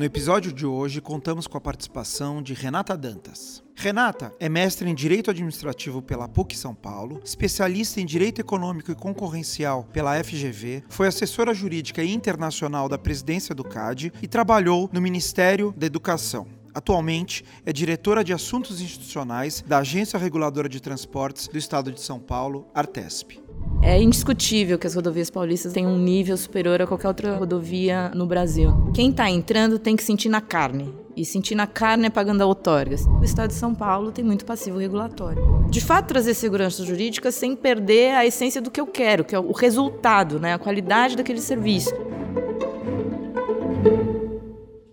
No episódio de hoje, contamos com a participação de Renata Dantas. Renata é mestre em Direito Administrativo pela PUC São Paulo, especialista em Direito Econômico e Concorrencial pela FGV, foi assessora jurídica internacional da presidência do CAD e trabalhou no Ministério da Educação. Atualmente é diretora de Assuntos Institucionais da Agência Reguladora de Transportes do Estado de São Paulo, Artesp. É indiscutível que as rodovias paulistas têm um nível superior a qualquer outra rodovia no Brasil. Quem está entrando tem que sentir na carne. E sentir na carne é pagando outorgas. O Estado de São Paulo tem muito passivo regulatório. De fato, trazer segurança jurídica sem perder a essência do que eu quero, que é o resultado, né? a qualidade daquele serviço.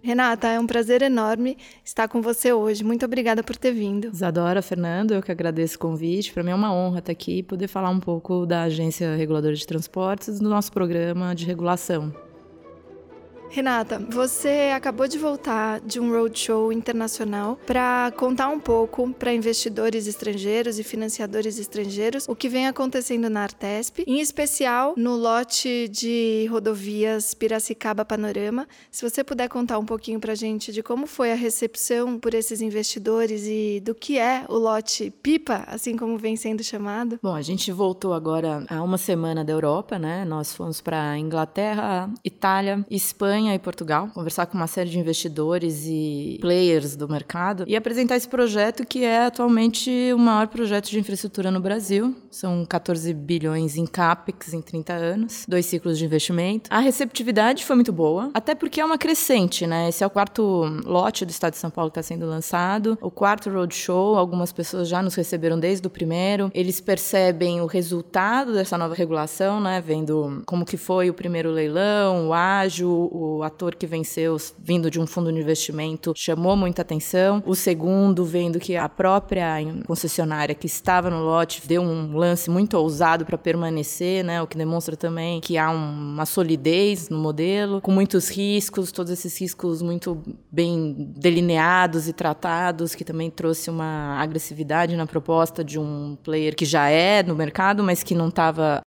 Renata, é um prazer enorme estar com você hoje. Muito obrigada por ter vindo. Isadora, Fernando, eu que agradeço o convite. Para mim é uma honra estar aqui e poder falar um pouco da Agência Reguladora de Transportes do nosso programa de regulação. Renata, você acabou de voltar de um roadshow internacional para contar um pouco para investidores estrangeiros e financiadores estrangeiros o que vem acontecendo na Artesp, em especial no lote de rodovias Piracicaba Panorama. Se você puder contar um pouquinho para a gente de como foi a recepção por esses investidores e do que é o lote PIPA, assim como vem sendo chamado. Bom, a gente voltou agora há uma semana da Europa, né? Nós fomos para Inglaterra, Itália, Espanha Espanha e Portugal, conversar com uma série de investidores e players do mercado e apresentar esse projeto que é atualmente o maior projeto de infraestrutura no Brasil. São 14 bilhões em CAPEX em 30 anos, dois ciclos de investimento. A receptividade foi muito boa, até porque é uma crescente, né? Esse é o quarto lote do estado de São Paulo que está sendo lançado, o quarto roadshow. Algumas pessoas já nos receberam desde o primeiro. Eles percebem o resultado dessa nova regulação, né? Vendo como que foi o primeiro leilão, o ágil, o o ator que venceu vindo de um fundo de investimento chamou muita atenção. O segundo, vendo que a própria concessionária que estava no lote deu um lance muito ousado para permanecer, né? O que demonstra também que há uma solidez no modelo, com muitos riscos, todos esses riscos muito bem delineados e tratados, que também trouxe uma agressividade na proposta de um player que já é no mercado, mas que não estava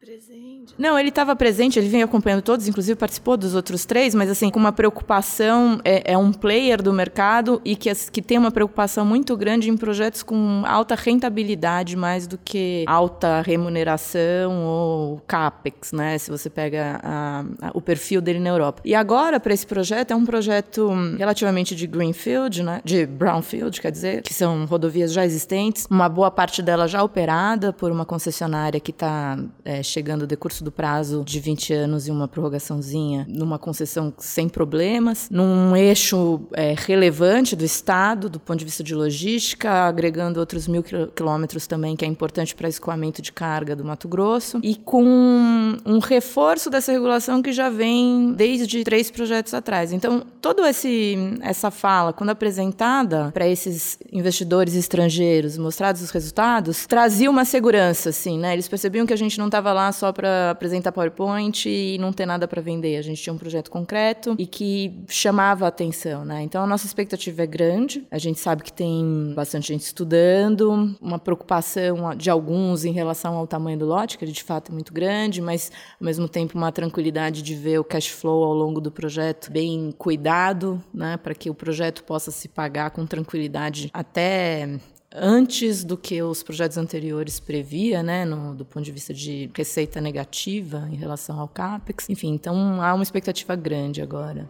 Presente. Não, ele estava presente, ele vem acompanhando todos, inclusive participou dos outros três, mas assim, com uma preocupação, é, é um player do mercado e que, que tem uma preocupação muito grande em projetos com alta rentabilidade, mais do que alta remuneração ou CAPEX, né? Se você pega a, a, o perfil dele na Europa. E agora, para esse projeto, é um projeto relativamente de Greenfield, né? De Brownfield, quer dizer, que são rodovias já existentes, uma boa parte dela já operada por uma concessionária que está. É, chegando o decurso do prazo de 20 anos e uma prorrogaçãozinha numa concessão sem problemas, num eixo é, relevante do Estado, do ponto de vista de logística, agregando outros mil quilômetros também, que é importante para escoamento de carga do Mato Grosso, e com um reforço dessa regulação que já vem desde três projetos atrás. Então, toda essa fala, quando apresentada para esses investidores estrangeiros, mostrados os resultados, trazia uma segurança, assim, né? Eles percebiam que a gente não estava lá só para apresentar PowerPoint e não ter nada para vender. A gente tinha um projeto concreto e que chamava a atenção, né? Então a nossa expectativa é grande. A gente sabe que tem bastante gente estudando, uma preocupação de alguns em relação ao tamanho do lote, que de fato é muito grande, mas ao mesmo tempo uma tranquilidade de ver o cash flow ao longo do projeto bem cuidado, né, para que o projeto possa se pagar com tranquilidade até antes do que os projetos anteriores previa, né, no, do ponto de vista de receita negativa em relação ao capex. Enfim, então há uma expectativa grande agora.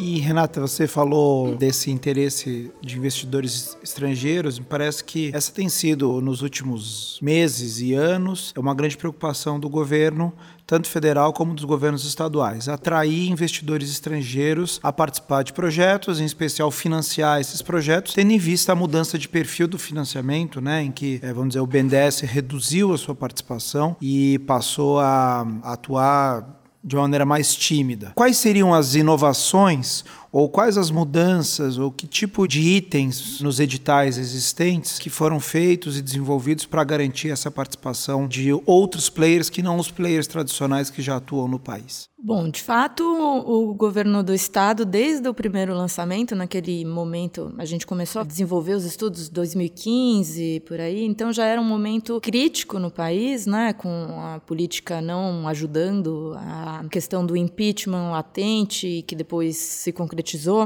E Renata, você falou desse interesse de investidores estrangeiros. Me parece que essa tem sido, nos últimos meses e anos, é uma grande preocupação do governo, tanto federal como dos governos estaduais. Atrair investidores estrangeiros a participar de projetos, em especial financiar esses projetos, tendo em vista a mudança de perfil do financiamento, né, em que, eh, vamos dizer, o BNDES reduziu a sua participação e passou a atuar de uma maneira mais tímida. Quais seriam as inovações Ou quais as mudanças ou que tipo de itens nos editais existentes que foram feitos e desenvolvidos para garantir essa participação de outros players que não os players tradicionais que já atuam no país? Bom, de fato, o governo do estado, desde o primeiro lançamento, naquele momento, a gente começou a desenvolver os estudos 2015 por aí, então já era um momento crítico no país, né, com a política não ajudando, a questão do impeachment latente, que depois se concretizou,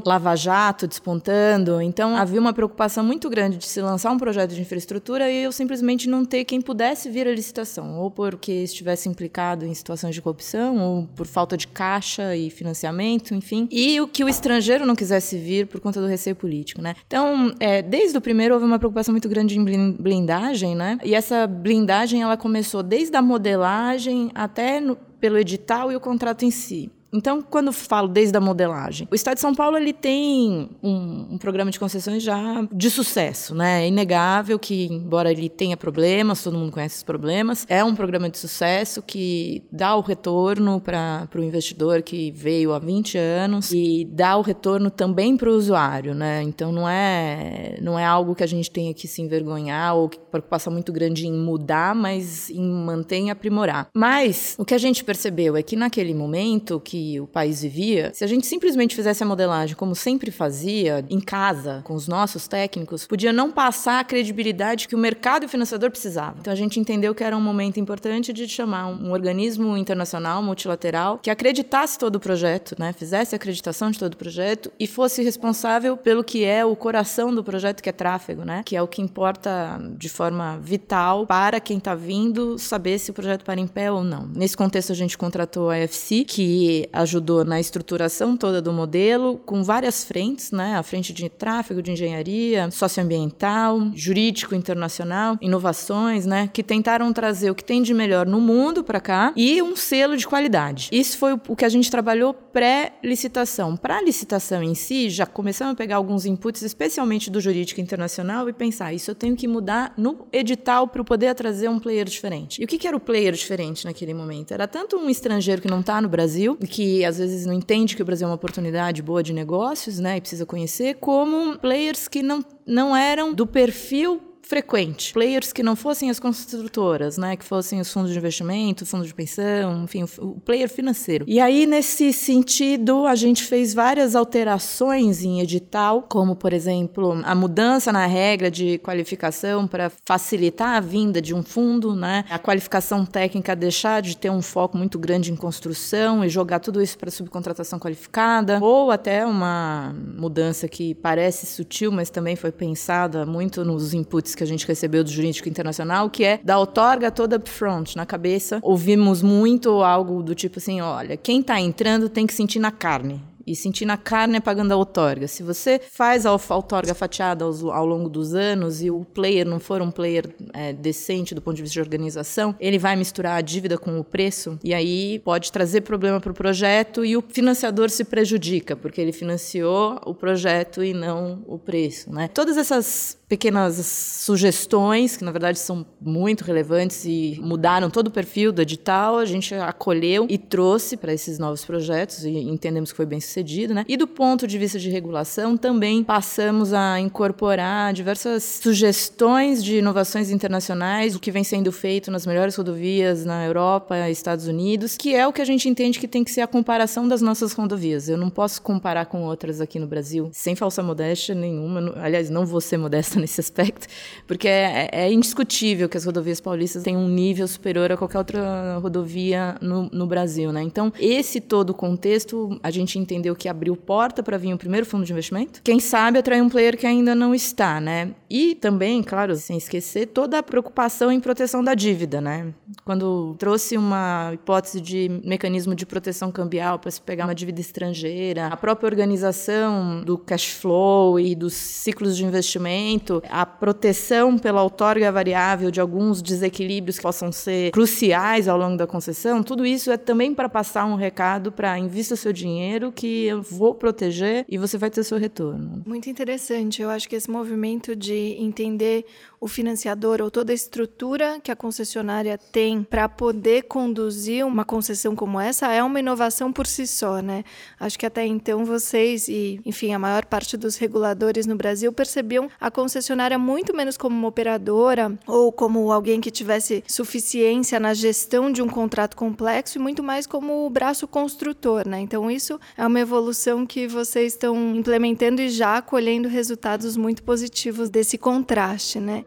Lava Jato despontando, então havia uma preocupação muito grande de se lançar um projeto de infraestrutura e eu simplesmente não ter quem pudesse vir à licitação, ou porque estivesse implicado em situações de corrupção, ou por falta falta de caixa e financiamento, enfim, e o que o estrangeiro não quisesse vir por conta do receio político, né? Então, é, desde o primeiro houve uma preocupação muito grande em blindagem, né? E essa blindagem ela começou desde a modelagem até no, pelo edital e o contrato em si. Então, quando falo desde a modelagem, o Estado de São Paulo ele tem um, um, programa de concessões já de sucesso, né? É inegável que, embora ele tenha problemas, todo mundo conhece os problemas, é um programa de sucesso que dá o retorno para o investidor que veio há 20 anos e dá o retorno também para o usuário, né? Então, não é, não é algo que a gente tenha que se envergonhar ou que preocupação muito grande em mudar, mas em manter e aprimorar. Mas o que a gente percebeu é que naquele momento que o país vivia, se a gente simplesmente fizesse a modelagem como sempre fazia, em casa, com os nossos técnicos, podia não passar a credibilidade que o mercado e o financiador precisava. Então a gente entendeu que era um momento importante de chamar um organismo internacional, multilateral, que acreditasse todo o projeto, né? fizesse a acreditação de todo o projeto e fosse responsável pelo que é o coração do projeto, que é tráfego, né? que é o que importa de forma vital para quem está vindo saber se o projeto para em pé ou não. Nesse contexto, a gente contratou a FC, que ajudou na estruturação toda do modelo, com várias frentes, né? A frente de tráfego, de engenharia, socioambiental, jurídico internacional, inovações, né? Que tentaram trazer o que tem de melhor no mundo para cá e um selo de qualidade. Isso foi o que a gente trabalhou pré-licitação. Para a licitação em si, já começamos a pegar alguns inputs, especialmente do jurídico internacional, e pensar: isso eu tenho que mudar no edital para poder trazer um player diferente. E o que, que era o player diferente naquele momento? Era tanto um estrangeiro que não está no Brasil, que que às vezes não entende que o Brasil é uma oportunidade boa de negócios, né, e precisa conhecer, como players que não, não eram do perfil frequente. Players que não fossem as construtoras, né? Que fossem os fundos de investimento, fundos de pensão, enfim, o player financeiro. E aí, nesse sentido, a gente fez várias alterações em edital, como, por exemplo, a mudança na regra de qualificação para facilitar a vinda de um fundo, né? A qualificação técnica deixar de ter um foco muito grande em construção e jogar tudo isso para subcontratação qualificada, ou até uma mudança que parece sutil, mas também foi pensada muito nos inputs que a gente recebeu do Jurídico Internacional, que é da outorga toda upfront, na cabeça. Ouvimos muito algo do tipo assim: olha, quem está entrando tem que sentir na carne e sentir na carne é pagando a outorga. Se você faz a outorga fatiada ao, ao, longo dos anos e o player não for um player é, decente do ponto de vista de organização, ele vai misturar a dívida com o preço e aí pode trazer problema para o projeto e o financiador se prejudica, porque ele financiou o projeto e não o preço. Né? Todas essas pequenas sugestões, que na verdade são muito relevantes e mudaram todo o perfil do edital, a gente acolheu e trouxe para esses novos projetos e entendemos que foi bem sucedido, né? E do ponto de vista de regulação, também passamos a incorporar diversas sugestões de inovações internacionais, o que vem sendo feito nas melhores rodovias na Europa e Estados Unidos, que é o que a gente entende que tem que ser a comparação das nossas rodovias. Eu não posso comparar com outras aqui no Brasil, sem falsa modéstia nenhuma. Aliás, não vou ser modesta nesse aspecto, porque é, é indiscutível que as rodovias paulistas têm um nível superior a qualquer outra rodovia no, no Brasil, né? Então, esse todo o contexto, a gente entendeu que abriu porta para vir o primeiro fundo de investimento. Quem sabe atrair um player que ainda não está, né? E também, claro, sem esquecer, toda a preocupação em proteção da dívida, né? Quando trouxe uma hipótese de mecanismo de proteção cambial para se pegar uma dívida estrangeira, a própria organização do cash flow e dos ciclos de investimento a proteção pela outorga variável de alguns desequilíbrios que possam ser cruciais ao longo da concessão, tudo isso é também para passar um recado para invista seu dinheiro que eu vou proteger e você vai ter seu retorno. Muito interessante. Eu acho que esse movimento de entender o financiador ou toda a estrutura que a concessionária tem para poder conduzir uma concessão como essa é uma inovação por si só, né? Acho que até então vocês e, enfim, a maior parte dos reguladores no Brasil percebiam a concessionária muito menos como uma operadora ou como alguém que tivesse suficiência na gestão de um contrato complexo e muito mais como o braço construtor, né? Então isso é uma evolução que vocês estão implementando e já colhendo resultados muito positivos desse contraste, né?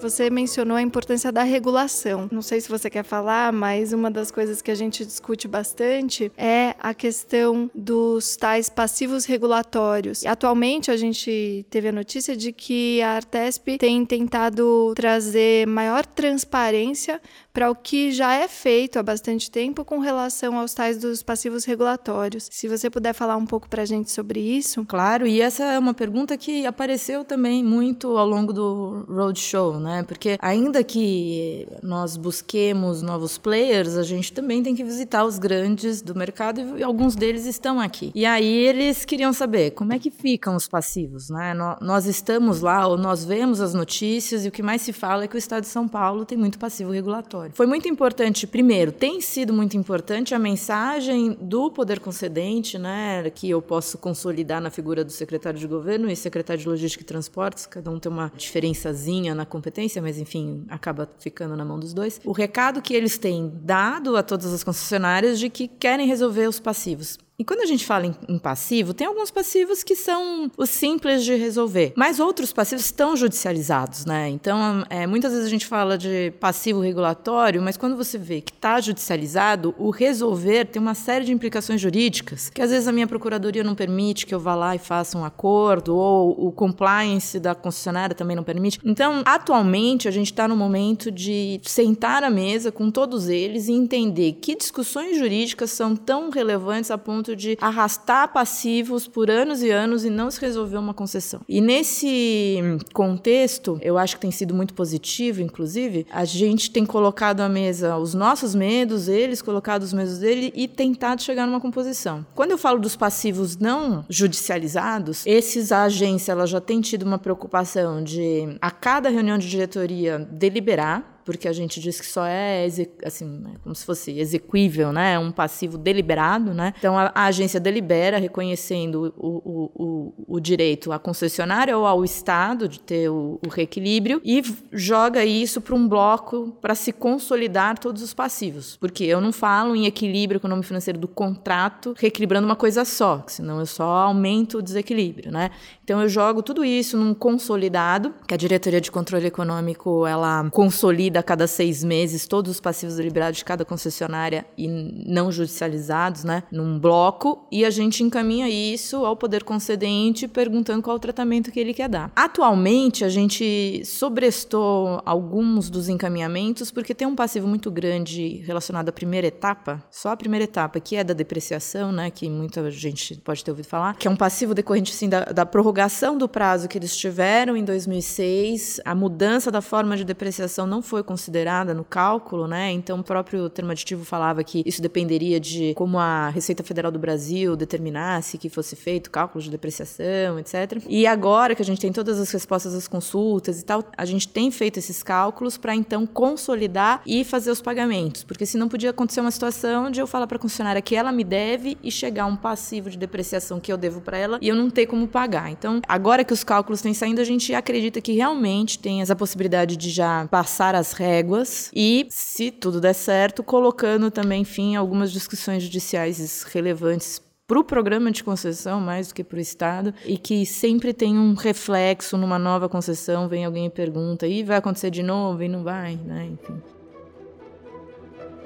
Você mencionou a importância da regulação. Não sei se você quer falar, mas uma das coisas que a gente discute bastante é a questão dos tais passivos regulatórios. Atualmente, a gente teve a notícia de que a Artesp tem tentado trazer maior transparência para o que já é feito há bastante tempo com relação aos tais dos passivos regulatórios. Se você puder falar um pouco para a gente sobre isso. Claro, e essa é uma pergunta que apareceu também muito ao longo do roadshow, né? Porque ainda que nós busquemos novos players, a gente também tem que visitar os grandes do mercado e alguns deles estão aqui. E aí eles queriam saber como é que ficam os passivos, né? Nós estamos lá ou nós vemos as notícias e o que mais se fala é que o Estado de São Paulo tem muito passivo regulatório. Foi muito importante, primeiro, tem sido muito importante a mensagem do poder concedente, né, que eu posso consolidar na figura do secretário de governo e secretário de logística e transportes, cada um tem uma diferençazinha na competência, mas enfim, acaba ficando na mão dos dois. O recado que eles têm dado a todas as concessionárias de que querem resolver os passivos. E quando a gente fala em, em, passivo, tem alguns passivos que são os simples de resolver, mas outros passivos estão judicializados, né? Então, é, muitas vezes a gente fala de passivo regulatório, mas quando você vê que está judicializado, o resolver tem uma série de implicações jurídicas, que às vezes a minha procuradoria não permite que eu vá lá e faça um acordo, ou o compliance da concessionária também não permite. Então, atualmente, a gente está no momento de sentar à mesa com todos eles e entender que discussões jurídicas são tão relevantes a ponto ponto de arrastar passivos por anos e anos e não se resolver uma concessão. E nesse contexto, eu acho que tem sido muito positivo, inclusive, a gente tem colocado à mesa os nossos medos, eles colocado os medos dele e tentado chegar numa composição. Quando eu falo dos passivos não judicializados, esses a agência ela já tem tido uma preocupação de a cada reunião de diretoria deliberar porque a gente diz que só é assim, é como se fosse exequível, né? É um passivo deliberado, né? Então a, a agência delibera reconhecendo o, o, o, o, direito à concessionária ou ao Estado de ter o, o reequilíbrio e joga isso para um bloco para se consolidar todos os passivos. Porque eu não falo em equilíbrio econômico financeiro do contrato reequilibrando uma coisa só, senão eu só aumento o desequilíbrio, né? Então eu jogo tudo isso num consolidado, que a diretoria de controle econômico ela consolida a cada seis meses todos os passivos deliberados de cada concessionária e não judicializados, né, num bloco, e a gente encaminha isso ao poder concedente perguntando qual o tratamento que ele quer dar. Atualmente, a gente sobrestou alguns dos encaminhamentos porque tem um passivo muito grande relacionado à primeira etapa, só a primeira etapa, que é da depreciação, né, que muita gente pode ter ouvido falar, que é um passivo decorrente sim da, da prorrogação do prazo que eles tiveram em 2006, a mudança da forma de depreciação não foi considerada no cálculo, né? Então o próprio termo aditivo falava que isso dependeria de como a Receita Federal do Brasil determinasse que fosse feito cálculo de depreciação, etc. E agora que a gente tem todas as respostas às consultas e tal, a gente tem feito esses cálculos para então consolidar e fazer os pagamentos, porque senão podia acontecer uma situação de eu falar para a concessionária que ela me deve e chegar um passivo de depreciação que eu devo para ela e eu não ter como pagar. Então, agora que os cálculos têm saindo, a gente acredita que realmente tem essa possibilidade de já passar as réguas e, se tudo der certo, colocando também fim a algumas discussões judiciais relevantes para o programa de concessão mais do que para o Estado e que sempre tem um reflexo numa nova concessão, vem alguém e pergunta, e vai acontecer de novo e não vai, né? Enfim.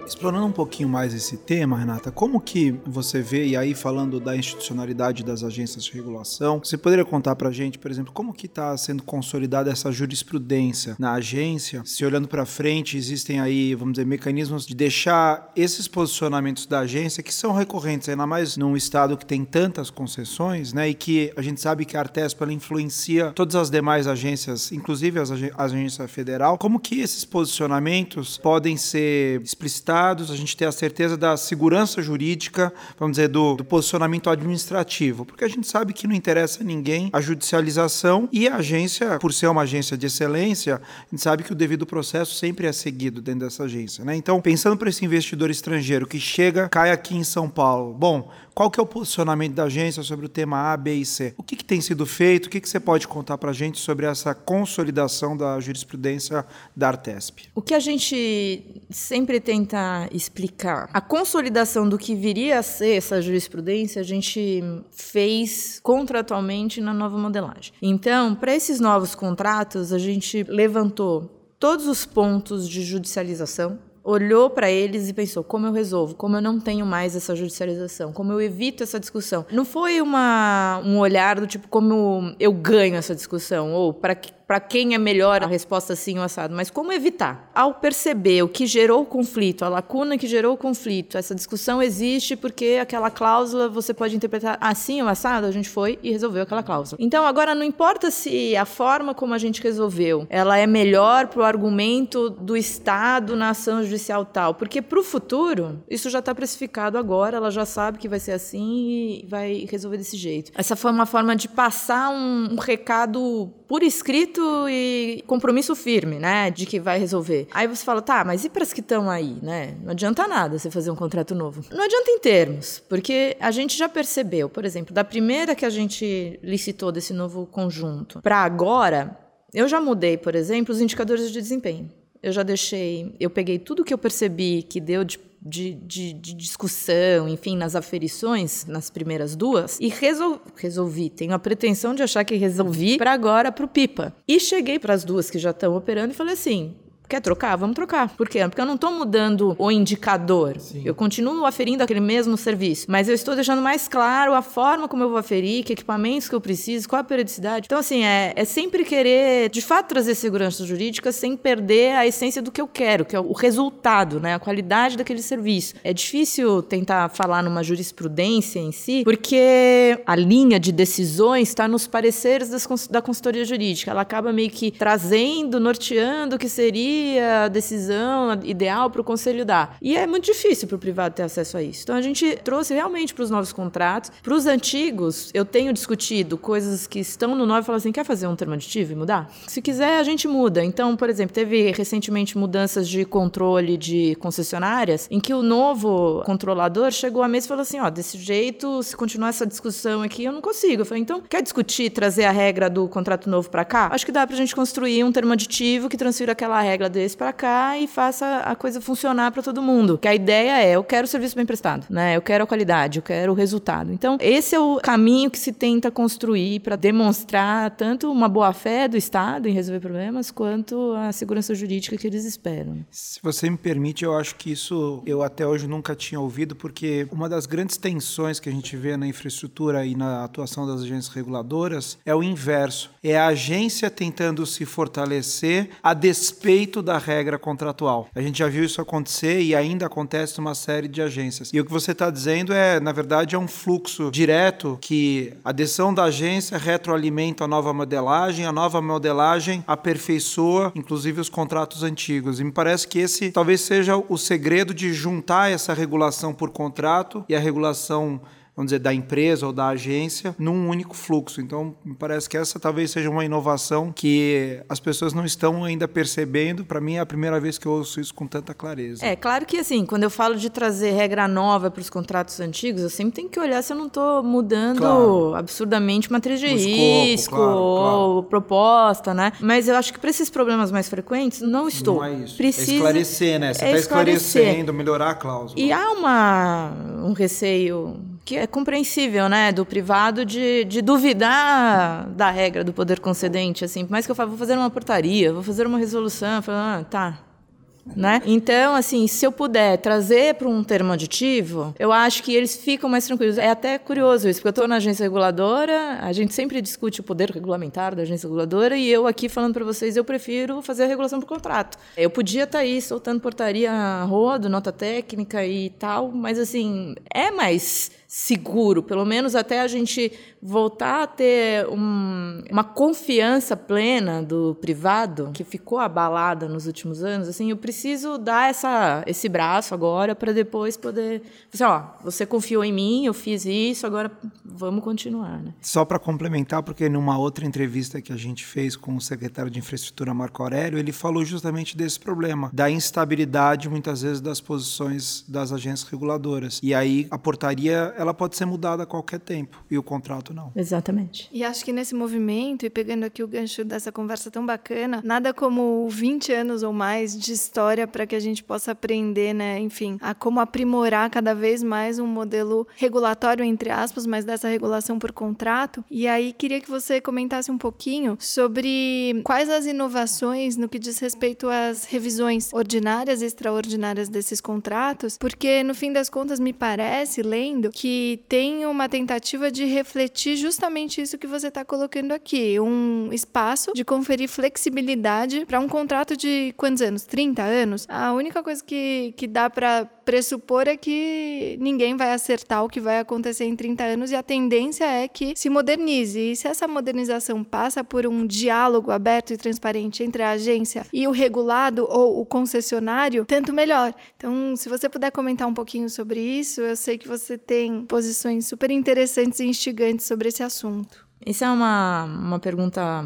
Explorando um pouquinho mais esse tema, Renata, como que você vê, e aí falando da institucionalidade das agências de regulação, você poderia contar pra gente, por exemplo, como que está sendo consolidada essa jurisprudência na agência? Se olhando para frente, existem aí, vamos dizer, mecanismos de deixar esses posicionamentos da agência, que são recorrentes, ainda mais num estado que tem tantas concessões, né, e que a gente sabe que a Artesp ela influencia todas as demais agências, inclusive as ag a agência federal, como que esses posicionamentos podem ser explicitados a gente ter a certeza da segurança jurídica, vamos dizer, do, do posicionamento administrativo, porque a gente sabe que não interessa a ninguém a judicialização e a agência, por ser uma agência de excelência, a gente sabe que o devido processo sempre é seguido dentro dessa agência. Né? Então, pensando para esse investidor estrangeiro que chega, cai aqui em São Paulo, bom, qual que é o posicionamento da agência sobre o tema A, B e C? O que, que tem sido feito? O que, que você pode contar para a gente sobre essa consolidação da jurisprudência da Artesp? O que a gente sempre tenta explicar, a consolidação do que viria a ser essa jurisprudência, a gente fez contratualmente na nova modelagem. Então, para esses novos contratos, a gente levantou todos os pontos de judicialização olhou para eles e pensou: como eu resolvo? Como eu não tenho mais essa judicialização? Como eu evito essa discussão? Não foi uma, um olhar do tipo como eu ganho essa discussão ou para que para quem é melhor a resposta sim ou assado, mas como evitar? Ao perceber o que gerou o conflito, a lacuna que gerou o conflito, essa discussão existe porque aquela cláusula você pode interpretar assim ou assado, a gente foi e resolveu aquela cláusula. Então agora não importa se a forma como a gente resolveu, ela é melhor para o argumento do Estado na ação judicial tal, porque para o futuro isso já está precificado agora, ela já sabe que vai ser assim e vai resolver desse jeito. Essa foi uma forma de passar um, um recado por escrito e compromisso firme, né, de que vai resolver. Aí você fala, tá, mas e para as que estão aí, né? Não adianta nada você fazer um contrato novo. Não adianta em termos, porque a gente já percebeu, por exemplo, da primeira que a gente licitou desse novo conjunto para agora, eu já mudei, por exemplo, os indicadores de desempenho. Eu já deixei, eu peguei tudo que eu percebi que deu de de, de, de, discussão, enfim, nas aferições, nas primeiras duas, e resol, resolvi. Tenho a pretensão de achar que resolvi para agora para o Pipa. E cheguei para as duas que já estão operando e falei assim: Quer trocar? Vamos trocar. Por quê? Porque eu não estou mudando o indicador. Sim. Eu continuo aferindo aquele mesmo serviço, mas eu estou deixando mais claro a forma como eu vou aferir, que equipamentos que eu preciso, qual a periodicidade. Então, assim, é, é sempre querer, de fato, trazer segurança jurídica sem perder a essência do que eu quero, que é o resultado, né? a qualidade daquele serviço. É difícil tentar falar numa jurisprudência em si, porque a linha de decisões está nos pareceres das, da consultoria jurídica. Ela acaba meio que trazendo, norteando o que seria a decisão ideal para o conselho dar. E é muito difícil para o privado ter acesso a isso. Então a gente trouxe realmente para os novos contratos. Para os antigos, eu tenho discutido coisas que estão no novo e falo assim: quer fazer um termo aditivo e mudar? Se quiser, a gente muda. Então, por exemplo, teve recentemente mudanças de controle de concessionárias em que o novo controlador chegou à mesa e falou assim: ó, desse jeito, se continuar essa discussão aqui, eu não consigo. Eu falei, então, quer discutir, trazer a regra do contrato novo para cá? Acho que dá para a gente construir um termo aditivo que transfira aquela regra desse para cá e faça a coisa funcionar para todo mundo. Que a ideia é, eu quero o serviço bem prestado, né? Eu quero a qualidade, eu quero o resultado. Então, esse é o caminho que se tenta construir para demonstrar tanto uma boa fé do Estado em resolver problemas, quanto a segurança jurídica que eles esperam. Se você me permite, eu acho que isso eu até hoje nunca tinha ouvido, porque uma das grandes tensões que a gente vê na infraestrutura e na atuação das agências reguladoras é o inverso. É a agência tentando se fortalecer a despeito da regra contratual. A gente já viu isso acontecer e ainda acontece numa série de agências. E o que você está dizendo é, na verdade, é um fluxo direto que a decisão da agência retroalimenta a nova modelagem, a nova modelagem aperfeiçoa, inclusive, os contratos antigos. E me parece que esse talvez seja o segredo de juntar essa regulação por contrato e a regulação vamos dizer, da empresa ou da agência num único fluxo. Então, me parece que essa talvez seja uma inovação que as pessoas não estão ainda percebendo. Para mim, é a primeira vez que eu ouço isso com tanta clareza. É, claro que assim, quando eu falo de trazer regra nova para os contratos antigos, eu sempre tenho que olhar se eu não estou mudando claro. absurdamente matriz de risco claro, ou claro. proposta, né? Mas eu acho que para esses problemas mais frequentes, não estou. Não é isso. Precisa... É esclarecer, né? Você está é esclarecendo, melhorar a cláusula. E há uma, um receio que é compreensível, né, do privado de, de duvidar da regra do poder concedente, assim, por mais que eu fale, vou fazer uma portaria, vou fazer uma resolução, eu falo, ah, tá, né? Então, assim, se eu puder trazer para um termo aditivo, eu acho que eles ficam mais tranquilos. É até curioso isso, porque eu estou na agência reguladora, a gente sempre discute o poder regulamentar da agência reguladora e eu aqui falando para vocês, eu prefiro fazer a regulação por contrato. Eu podia estar tá aí soltando portaria rodo, nota técnica e tal, mas assim, é mais seguro, pelo menos até a gente voltar a ter um, uma confiança plena do privado que ficou abalada nos últimos anos. Assim, eu preciso dar essa, esse braço agora para depois poder, assim, ó, você confiou em mim, eu fiz isso, agora vamos continuar, né? Só para complementar, porque numa outra entrevista que a gente fez com o secretário de infraestrutura Marco Aurélio, ele falou justamente desse problema, da instabilidade muitas vezes das posições das agências reguladoras. E aí a portaria ela pode ser mudada a qualquer tempo e o contrato não. Exatamente. E acho que nesse movimento, e pegando aqui o gancho dessa conversa tão bacana, nada como 20 anos ou mais de história para que a gente possa aprender, né, enfim, a como aprimorar cada vez mais um modelo regulatório, entre aspas, mas dessa regulação por contrato. E aí queria que você comentasse um pouquinho sobre quais as inovações no que diz respeito às revisões ordinárias e extraordinárias desses contratos, porque no fim das contas me parece, lendo, que tem uma tentativa de refletir justamente isso que você está colocando aqui, um espaço de conferir flexibilidade para um contrato de quantos anos? 30 anos? A única coisa que, que dá para pressupor é que ninguém vai acertar o que vai acontecer em 30 anos e a tendência é que se modernize. E se essa modernização passa por um diálogo aberto e transparente entre a agência e o regulado ou o concessionário, tanto melhor. Então, se você puder comentar um pouquinho sobre isso, eu sei que você tem posições super interessantes e instigantes sobre esse assunto. Isso é uma, uma pergunta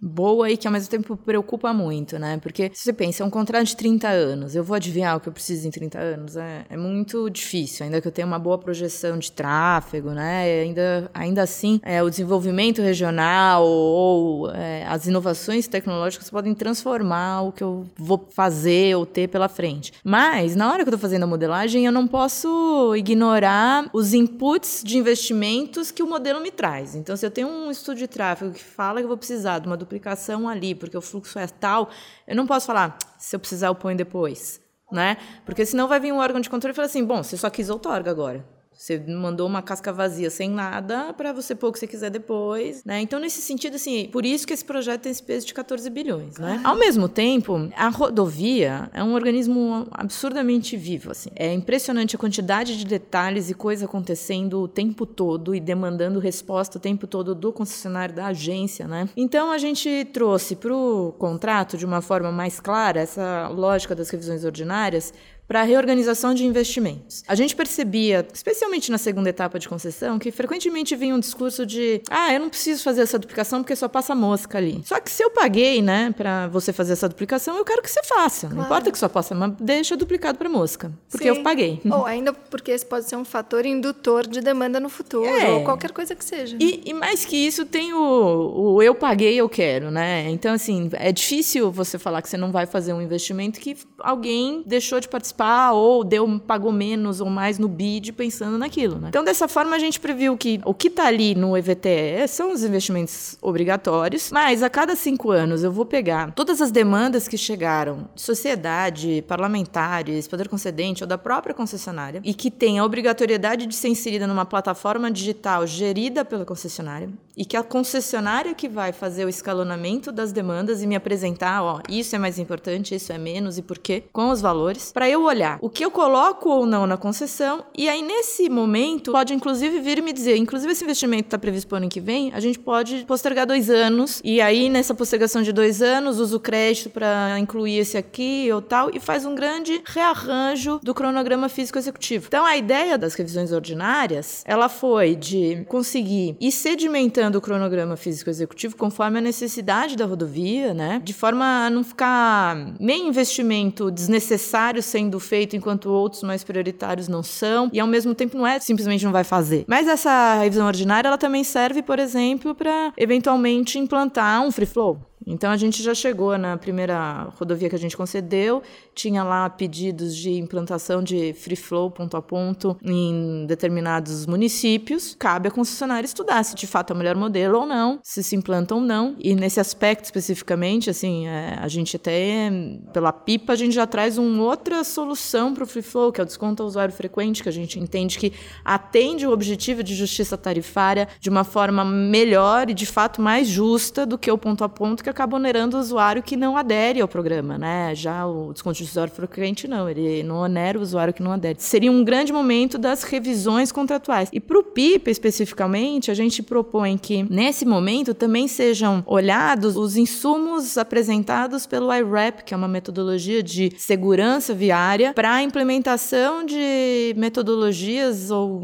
boa e que ao mesmo tempo preocupa muito, né? Porque se você pensa, é um contrato de 30 anos, eu vou adivinhar o que eu preciso em 30 anos? É, é muito difícil, ainda que eu tenha uma boa projeção de tráfego, né? Ainda, ainda assim, é, o desenvolvimento regional ou é, as inovações tecnológicas podem transformar o que eu vou fazer ou ter pela frente. Mas, na hora que eu estou fazendo a modelagem, eu não posso ignorar os inputs de investimentos que o modelo me traz. Então, se eu tenho um estudo de tráfego que fala que eu vou precisar de uma duplicação ali, porque o fluxo é tal, eu não posso falar, se eu precisar eu ponho depois, né? Porque senão vai vir um órgão de controle e falar assim, bom, você só quis outorga agora. Você mandou uma casca vazia sem nada para você pôr o que você quiser depois, né? Então, nesse sentido, assim, por isso que esse projeto tem esse peso de 14 bilhões, né? Ao mesmo tempo, a rodovia é um organismo absurdamente vivo, assim. É impressionante a quantidade de detalhes e coisa acontecendo o tempo todo e demandando resposta o tempo todo do concessionário, da agência, né? Então, a gente trouxe para o contrato, de uma forma mais clara, essa lógica das revisões ordinárias, para a reorganização de investimentos. A gente percebia, especialmente na segunda etapa de concessão, que frequentemente vinha um discurso de: ah, eu não preciso fazer essa duplicação porque só passa mosca ali. Só que se eu paguei, né, para você fazer essa duplicação, eu quero que você faça. Claro. Não importa que só passa, mas deixa duplicado para mosca, porque Sim. eu paguei. Ou ainda porque esse pode ser um fator indutor de demanda no futuro, é. ou qualquer coisa que seja. E, e, mais que isso, tem o, o eu paguei, eu quero, né? Então, assim, é difícil você falar que você não vai fazer um investimento que alguém deixou de participar participar ou deu pagou menos ou mais no bid pensando naquilo, né? Então dessa forma a gente previu que o que está ali no EVTE são os investimentos obrigatórios, mas a cada cinco anos eu vou pegar todas as demandas que chegaram de sociedade, parlamentares, poder concedente ou da própria concessionária e que tem a obrigatoriedade de ser inserida numa plataforma digital gerida pela concessionária e que a concessionária que vai fazer o escalonamento das demandas e me apresentar, ó, isso é mais importante, isso é menos e por quê, com os valores, para eu olhar o que eu coloco ou não na concessão e aí nesse momento pode inclusive vir me dizer, inclusive esse investimento está previsto para o ano que vem, a gente pode postergar dois anos e aí nessa postergação de dois anos usa o crédito para incluir esse aqui ou tal e faz um grande rearranjo do cronograma físico executivo. Então a ideia das revisões ordinárias, ela foi de conseguir ir sedimentando o cronograma físico executivo conforme a necessidade da rodovia, né? De forma a não ficar nem investimento desnecessário sendo feito enquanto outros mais prioritários não são, e ao mesmo tempo não é simplesmente não vai fazer. Mas essa revisão ordinária ela também serve, por exemplo, para eventualmente implantar um free flow Então a gente já chegou na primeira rodovia que a gente concedeu, tinha lá pedidos de implantação de free flow ponto a ponto em determinados municípios. Cabe à concessionária estudar se de fato é o melhor modelo ou não, se se implanta ou não. E nesse aspecto especificamente, assim, é, a gente até pela pipa a gente já traz uma outra solução para o free flow, que é o desconto ao usuário frequente, que a gente entende que atende o objetivo de justiça tarifária de uma forma melhor e de fato mais justa do que o ponto a ponto que acaba onerando o usuário que não adere ao programa, né? Já o desconto de usuário frequente não, ele não onera o usuário que não adere. Seria um grande momento das revisões contratuais. E para o PIP especificamente, a gente propõe que nesse momento também sejam olhados os insumos apresentados pelo IRAP, que é uma metodologia de segurança viária, para a implementação de metodologias ou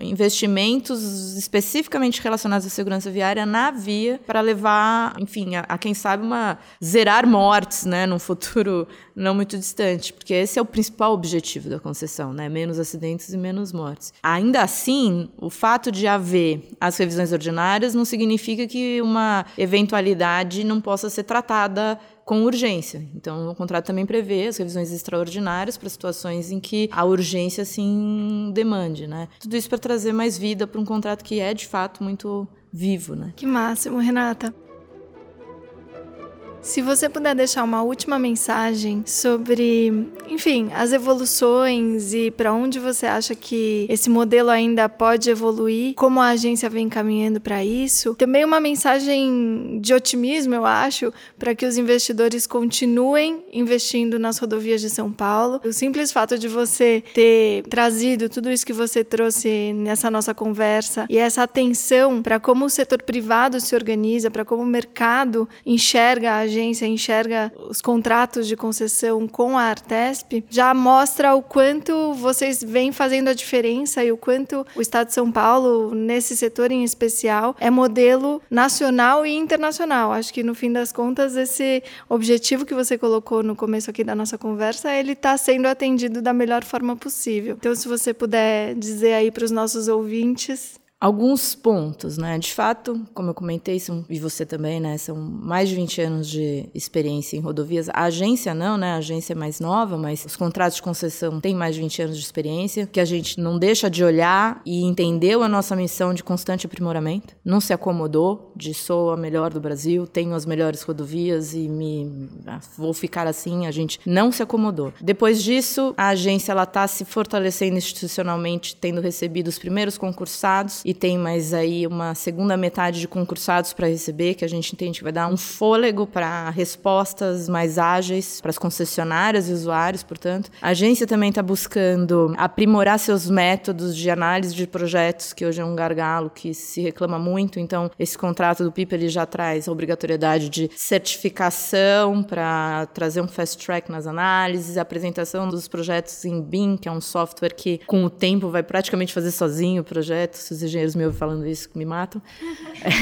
investimentos especificamente relacionados à segurança viária na via para levar, enfim, a, a quem sabe uma zerar mortes, né, num futuro não muito distante, porque esse é o principal objetivo da concessão, né, menos acidentes e menos mortes. Ainda assim, o fato de haver as revisões ordinárias não significa que uma eventualidade não possa ser tratada com urgência. Então, o contrato também prevê as revisões extraordinárias para situações em que a urgência assim demande, né? Tudo isso para trazer mais vida para um contrato que é de fato muito vivo, né? Que máximo, Renata. Se você puder deixar uma última mensagem sobre, enfim, as evoluções e para onde você acha que esse modelo ainda pode evoluir, como a agência vem caminhando para isso. Também uma mensagem de otimismo, eu acho, para que os investidores continuem investindo nas rodovias de São Paulo. O simples fato de você ter trazido tudo isso que você trouxe nessa nossa conversa e essa atenção para como o setor privado se organiza, para como o mercado enxerga a agência enxerga os contratos de concessão com a Artesp, já mostra o quanto vocês vêm fazendo a diferença e o quanto o Estado de São Paulo, nesse setor em especial, é modelo nacional e internacional. Acho que no fim das contas, esse objetivo que você colocou no começo aqui da nossa conversa, ele está sendo atendido da melhor forma possível. Então, se você puder dizer aí para os nossos ouvintes alguns pontos, né? De fato, como eu comentei, são, e você também, né? São mais de 20 anos de experiência em rodovias. A agência não, né? A agência é mais nova, mas os contratos de concessão têm mais de 20 anos de experiência, que a gente não deixa de olhar e entendeu a nossa missão de constante aprimoramento. Não se acomodou de sou a melhor do Brasil, tenho as melhores rodovias e me ah, vou ficar assim. A gente não se acomodou. Depois disso, a agência ela está se fortalecendo institucionalmente, tendo recebido os primeiros concursados e tem mais aí uma segunda metade de concursados para receber, que a gente entende que vai dar um fôlego para respostas mais ágeis para as concessionárias e usuários, portanto. A agência também está buscando aprimorar seus métodos de análise de projetos, que hoje é um gargalo que se reclama muito. Então, esse contrato do PIP ele já traz a obrigatoriedade de certificação para trazer um fast track nas análises, a apresentação dos projetos em BIM, que é um software que com o tempo vai praticamente fazer sozinho o projeto, se os engenheiros me ouvem falando isso, me matam.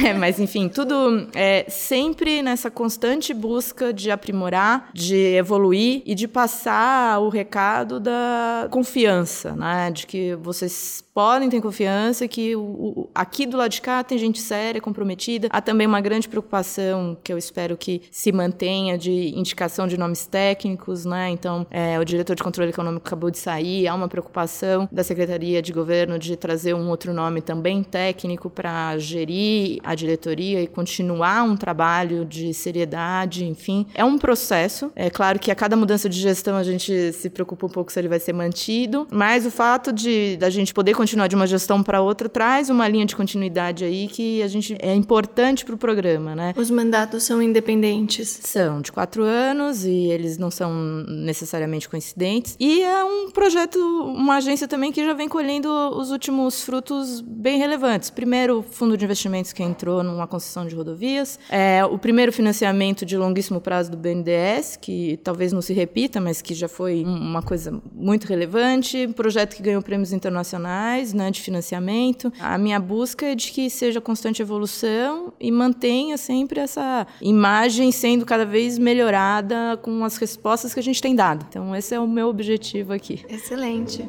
É, mas, enfim, tudo é sempre nessa constante busca de aprimorar, de evoluir e de passar o recado da confiança, né? De que vocês podem ter confiança que o, o, aqui do lado de cá tem gente séria, comprometida. Há também uma grande preocupação que eu espero que se mantenha de indicação de nomes técnicos, né? Então, é, o diretor de controle econômico acabou de sair, há uma preocupação da Secretaria de Governo de trazer um outro nome também técnico para gerir a diretoria e continuar um trabalho de seriedade, enfim. É um processo. É claro que a cada mudança de gestão a gente se preocupa um pouco se ele vai ser mantido, mas o fato de da gente poder continuar de uma gestão para outra traz uma linha de continuidade aí que a gente é importante para o programa, né? Os mandatos são independentes? São de quatro anos e eles não são necessariamente coincidentes. E é um projeto, uma agência também que já vem colhendo os últimos frutos bem relevantes. Primeiro, o fundo de investimentos que entrou numa concessão de rodovias, é o primeiro financiamento de longuíssimo prazo do BNDES, que talvez não se repita, mas que já foi uma coisa muito relevante. Um projeto que ganhou prêmios internacionais né, de financiamento. A minha busca é de que seja constante evolução e mantenha sempre essa imagem sendo cada vez melhorada com as respostas que a gente tem dado. Então, esse é o meu objetivo aqui. Excelente.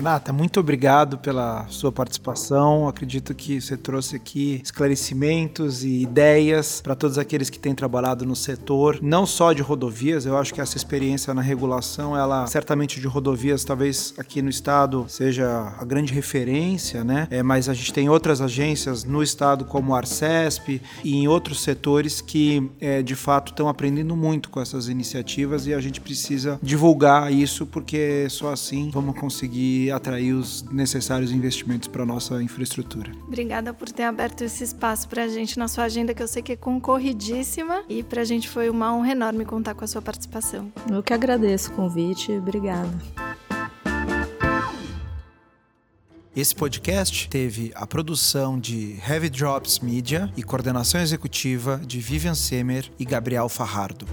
Renata, muito obrigado pela sua participação. Acredito que você trouxe aqui esclarecimentos e ideias para todos aqueles que têm trabalhado no setor, não só de rodovias. Eu acho que essa experiência na regulação, ela certamente de rodovias, talvez aqui no estado seja a grande referência, né? É, mas a gente tem outras agências no estado como a Arcesp e em outros setores que é, de fato estão aprendendo muito com essas iniciativas e a gente precisa divulgar isso porque só assim vamos conseguir atrair os necessários investimentos para nossa infraestrutura. Obrigada por ter aberto esse espaço para a gente na sua agenda, que eu sei que é concorridíssima, e para a gente foi uma honra enorme contar com a sua participação. Eu que agradeço o convite, obrigada. Esse podcast teve a produção de Heavy Drops Media e coordenação executiva de Vivian Semer e Gabriel Farrardo.